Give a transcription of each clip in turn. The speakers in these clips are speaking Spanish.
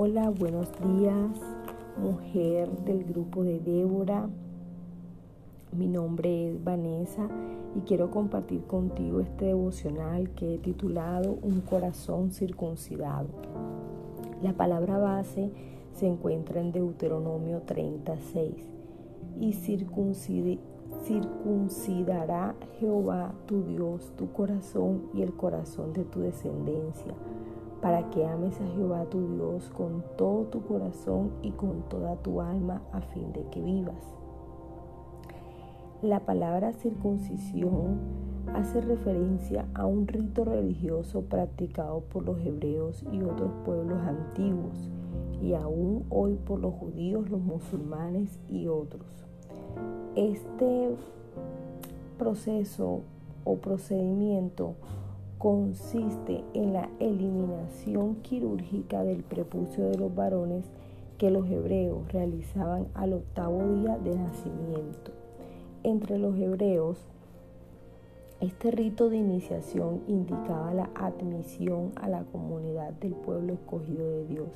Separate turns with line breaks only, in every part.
Hola, buenos días, mujer del grupo de Débora. Mi nombre es Vanessa y quiero compartir contigo este devocional que he titulado Un corazón circuncidado. La palabra base se encuentra en Deuteronomio 36 y circuncidará Jehová tu Dios tu corazón y el corazón de tu descendencia para que ames a Jehová tu Dios con todo tu corazón y con toda tu alma a fin de que vivas. La palabra circuncisión hace referencia a un rito religioso practicado por los hebreos y otros pueblos antiguos y aún hoy por los judíos, los musulmanes y otros. Este proceso o procedimiento consiste en la eliminación quirúrgica del prepucio de los varones que los hebreos realizaban al octavo día de nacimiento. Entre los hebreos, este rito de iniciación indicaba la admisión a la comunidad del pueblo escogido de Dios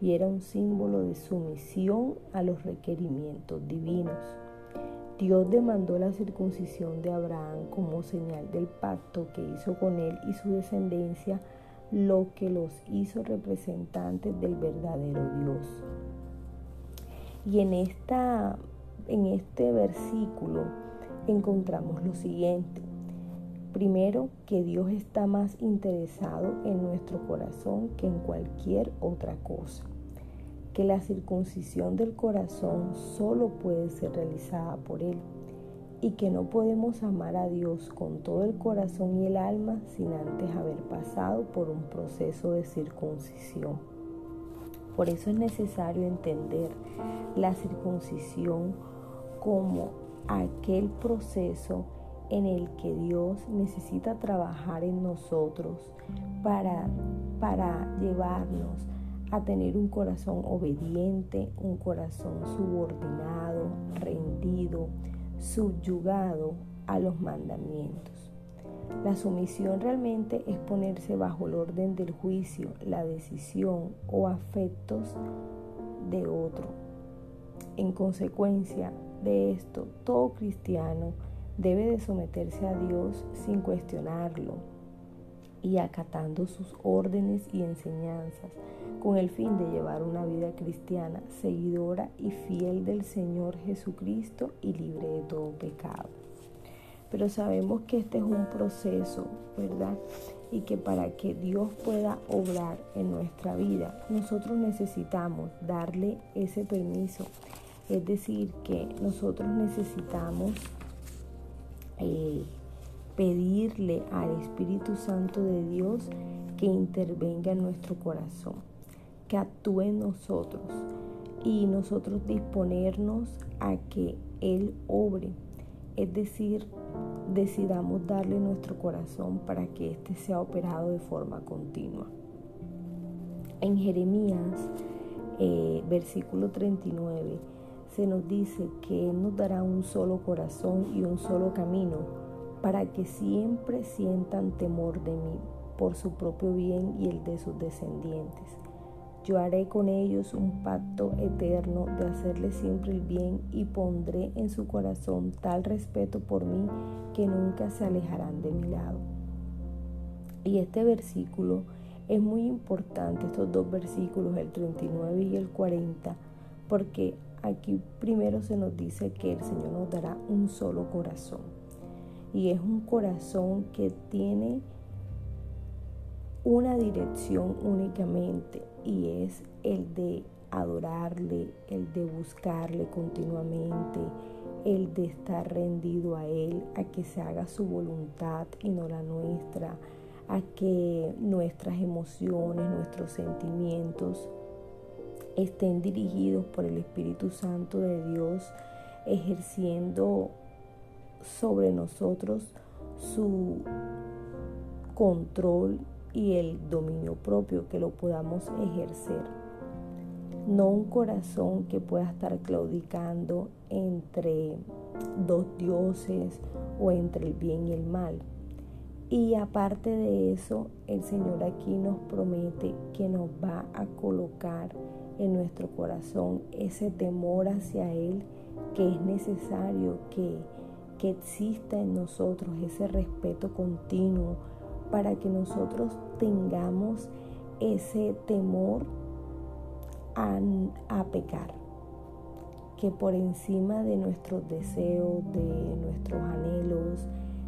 y era un símbolo de sumisión a los requerimientos divinos. Dios demandó la circuncisión de Abraham como señal del pacto que hizo con él y su descendencia, lo que los hizo representantes del verdadero Dios. Y en, esta, en este versículo encontramos lo siguiente. Primero, que Dios está más interesado en nuestro corazón que en cualquier otra cosa que la circuncisión del corazón solo puede ser realizada por Él y que no podemos amar a Dios con todo el corazón y el alma sin antes haber pasado por un proceso de circuncisión. Por eso es necesario entender la circuncisión como aquel proceso en el que Dios necesita trabajar en nosotros para, para llevarnos a tener un corazón obediente, un corazón subordinado, rendido, subyugado a los mandamientos. La sumisión realmente es ponerse bajo el orden del juicio, la decisión o afectos de otro. En consecuencia de esto, todo cristiano debe de someterse a Dios sin cuestionarlo y acatando sus órdenes y enseñanzas con el fin de llevar una vida cristiana seguidora y fiel del Señor Jesucristo y libre de todo pecado. Pero sabemos que este es un proceso, ¿verdad? Y que para que Dios pueda obrar en nuestra vida, nosotros necesitamos darle ese permiso. Es decir, que nosotros necesitamos eh, pedirle al Espíritu Santo de Dios que intervenga en nuestro corazón que actúe en nosotros y nosotros disponernos a que Él obre. Es decir, decidamos darle nuestro corazón para que éste sea operado de forma continua. En Jeremías, eh, versículo 39, se nos dice que Él nos dará un solo corazón y un solo camino para que siempre sientan temor de mí por su propio bien y el de sus descendientes yo haré con ellos un pacto eterno de hacerles siempre el bien y pondré en su corazón tal respeto por mí que nunca se alejarán de mi lado. Y este versículo es muy importante, estos dos versículos, el 39 y el 40, porque aquí primero se nos dice que el Señor nos dará un solo corazón. Y es un corazón que tiene una dirección únicamente y es el de adorarle, el de buscarle continuamente, el de estar rendido a Él, a que se haga su voluntad y no la nuestra, a que nuestras emociones, nuestros sentimientos estén dirigidos por el Espíritu Santo de Dios, ejerciendo sobre nosotros su control y el dominio propio que lo podamos ejercer. No un corazón que pueda estar claudicando entre dos dioses o entre el bien y el mal. Y aparte de eso, el Señor aquí nos promete que nos va a colocar en nuestro corazón ese temor hacia Él que es necesario que, que exista en nosotros, ese respeto continuo para que nosotros tengamos ese temor a, a pecar que por encima de nuestros deseos, de nuestros anhelos,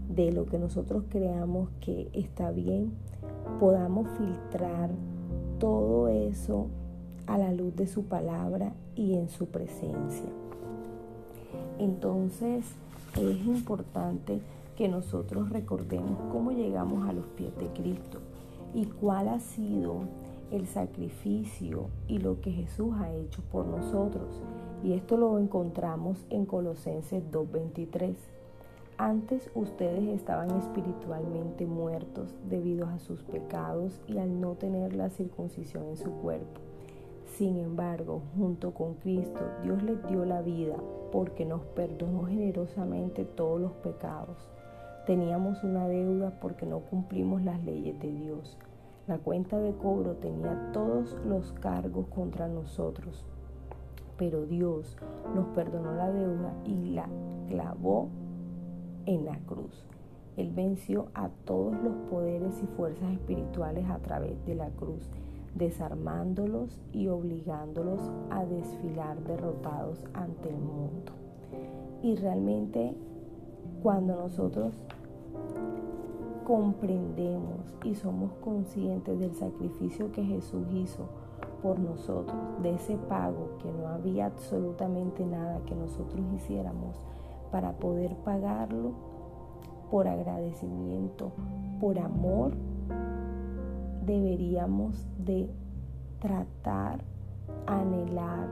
de lo que nosotros creamos que está bien, podamos filtrar todo eso a la luz de su palabra y en su presencia. Entonces es importante que nosotros recordemos cómo llegamos a los pies de Cristo y cuál ha sido el sacrificio y lo que Jesús ha hecho por nosotros. Y esto lo encontramos en Colosenses 2.23. Antes ustedes estaban espiritualmente muertos debido a sus pecados y al no tener la circuncisión en su cuerpo. Sin embargo, junto con Cristo, Dios les dio la vida porque nos perdonó generosamente todos los pecados. Teníamos una deuda porque no cumplimos las leyes de Dios. La cuenta de cobro tenía todos los cargos contra nosotros, pero Dios nos perdonó la deuda y la clavó en la cruz. Él venció a todos los poderes y fuerzas espirituales a través de la cruz, desarmándolos y obligándolos a desfilar derrotados ante el mundo. Y realmente cuando nosotros comprendemos y somos conscientes del sacrificio que Jesús hizo por nosotros, de ese pago que no había absolutamente nada que nosotros hiciéramos para poder pagarlo por agradecimiento, por amor, deberíamos de tratar, anhelar,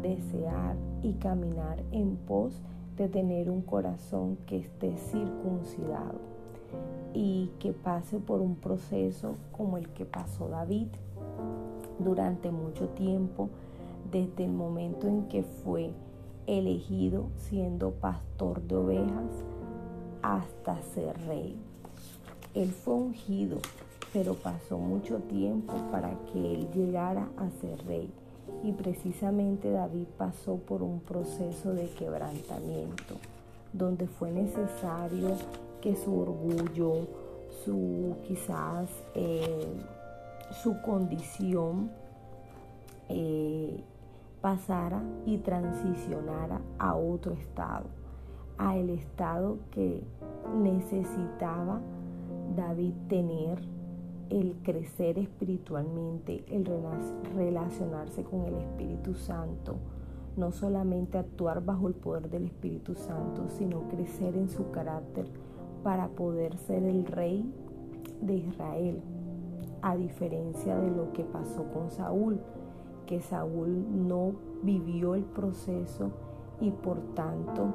desear y caminar en pos de tener un corazón que esté circuncidado y que pase por un proceso como el que pasó David durante mucho tiempo, desde el momento en que fue elegido siendo pastor de ovejas hasta ser rey. Él fue ungido, pero pasó mucho tiempo para que él llegara a ser rey. Y precisamente David pasó por un proceso de quebrantamiento, donde fue necesario que su orgullo, su quizás eh, su condición eh, pasara y transicionara a otro estado, a el estado que necesitaba David tener, el crecer espiritualmente, el relacionarse con el Espíritu Santo, no solamente actuar bajo el poder del Espíritu Santo, sino crecer en su carácter para poder ser el rey de Israel, a diferencia de lo que pasó con Saúl, que Saúl no vivió el proceso y por tanto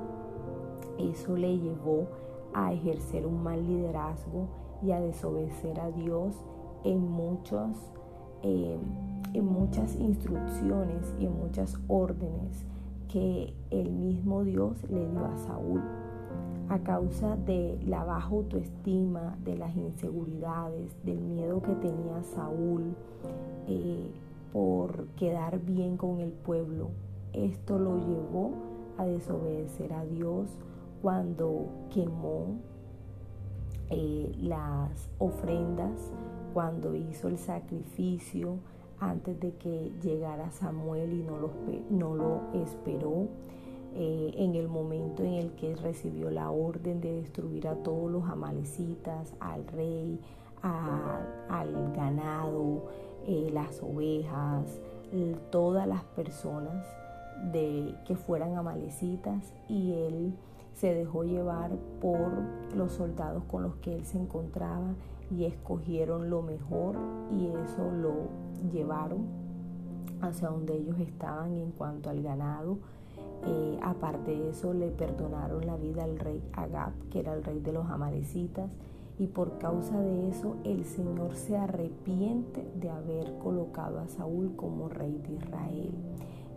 eso le llevó a ejercer un mal liderazgo y a desobedecer a Dios en muchos eh, en muchas instrucciones y en muchas órdenes que el mismo Dios le dio a Saúl a causa de la baja autoestima, de las inseguridades, del miedo que tenía Saúl eh, por quedar bien con el pueblo. Esto lo llevó a desobedecer a Dios cuando quemó eh, las ofrendas, cuando hizo el sacrificio antes de que llegara Samuel y no lo, esperó eh, en el momento en el que recibió la orden de destruir a todos los amalecitas, al rey, al ganado, eh, las ovejas, todas las personas que fueran amalecitas y él se dejó llevar por los soldados con los que él se encontraba y escogieron lo mejor y eso lo llevaron hacia donde ellos estaban en cuanto al ganado eh, aparte de eso, le perdonaron la vida al rey Agab, que era el rey de los amalecitas, y por causa de eso el Señor se arrepiente de haber colocado a Saúl como rey de Israel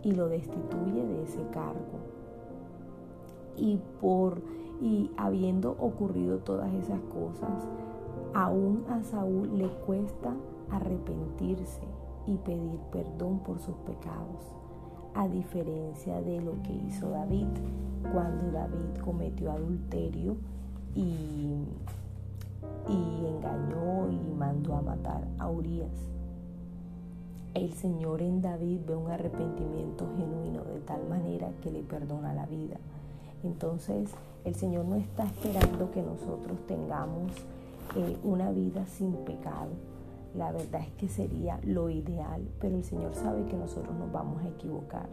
y lo destituye de ese cargo. Y por y habiendo ocurrido todas esas cosas, Aún a Saúl le cuesta arrepentirse y pedir perdón por sus pecados, a diferencia de lo que hizo David cuando David cometió adulterio y, y engañó y mandó a matar a Urias. El Señor en David ve un arrepentimiento genuino de tal manera que le perdona la vida. Entonces el Señor no está esperando que nosotros tengamos eh, una vida sin pecado. La verdad es que sería lo ideal, pero el Señor sabe que nosotros nos vamos a equivocar.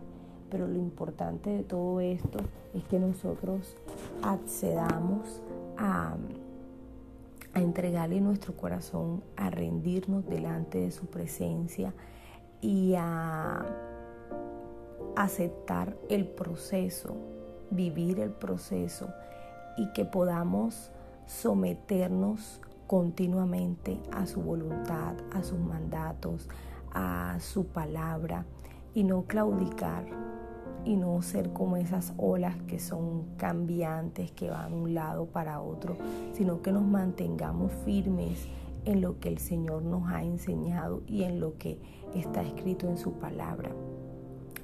Pero lo importante de todo esto es que nosotros accedamos a, a entregarle nuestro corazón, a rendirnos delante de su presencia y a aceptar el proceso vivir el proceso y que podamos someternos continuamente a su voluntad, a sus mandatos, a su palabra y no claudicar y no ser como esas olas que son cambiantes, que van de un lado para otro, sino que nos mantengamos firmes en lo que el Señor nos ha enseñado y en lo que está escrito en su palabra.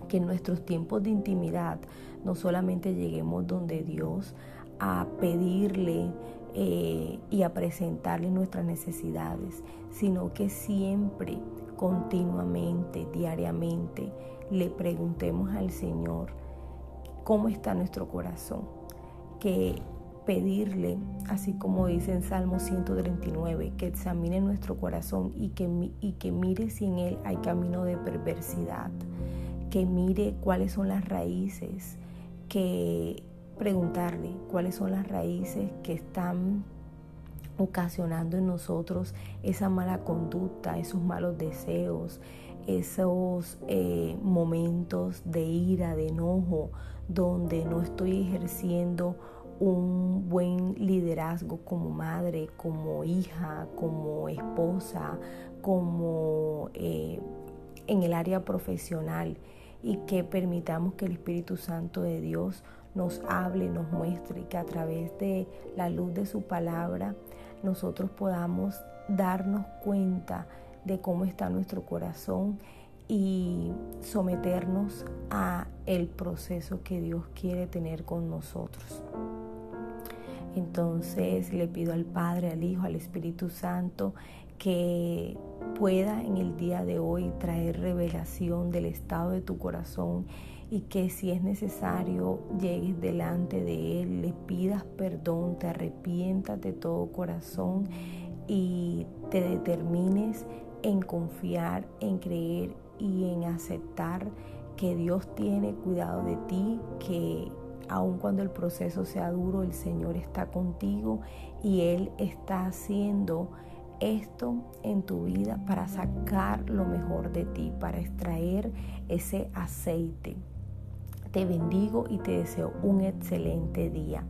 Que en nuestros tiempos de intimidad no solamente lleguemos donde Dios a pedirle eh, y a presentarle nuestras necesidades, sino que siempre, continuamente, diariamente, le preguntemos al Señor cómo está nuestro corazón, que pedirle, así como dice en Salmo 139, que examine nuestro corazón y que, y que mire si en él hay camino de perversidad que mire cuáles son las raíces, que preguntarle cuáles son las raíces que están ocasionando en nosotros esa mala conducta, esos malos deseos, esos eh, momentos de ira, de enojo, donde no estoy ejerciendo un buen liderazgo como madre, como hija, como esposa, como eh, en el área profesional y que permitamos que el Espíritu Santo de Dios nos hable, nos muestre y que a través de la luz de su palabra nosotros podamos darnos cuenta de cómo está nuestro corazón y someternos a el proceso que Dios quiere tener con nosotros. Entonces le pido al Padre, al Hijo, al Espíritu Santo que pueda en el día de hoy traer revelación del estado de tu corazón y que si es necesario llegues delante de Él, le pidas perdón, te arrepientas de todo corazón y te determines en confiar, en creer y en aceptar que Dios tiene cuidado de ti, que aun cuando el proceso sea duro, el Señor está contigo y Él está haciendo esto en tu vida para sacar lo mejor de ti, para extraer ese aceite. Te bendigo y te deseo un excelente día.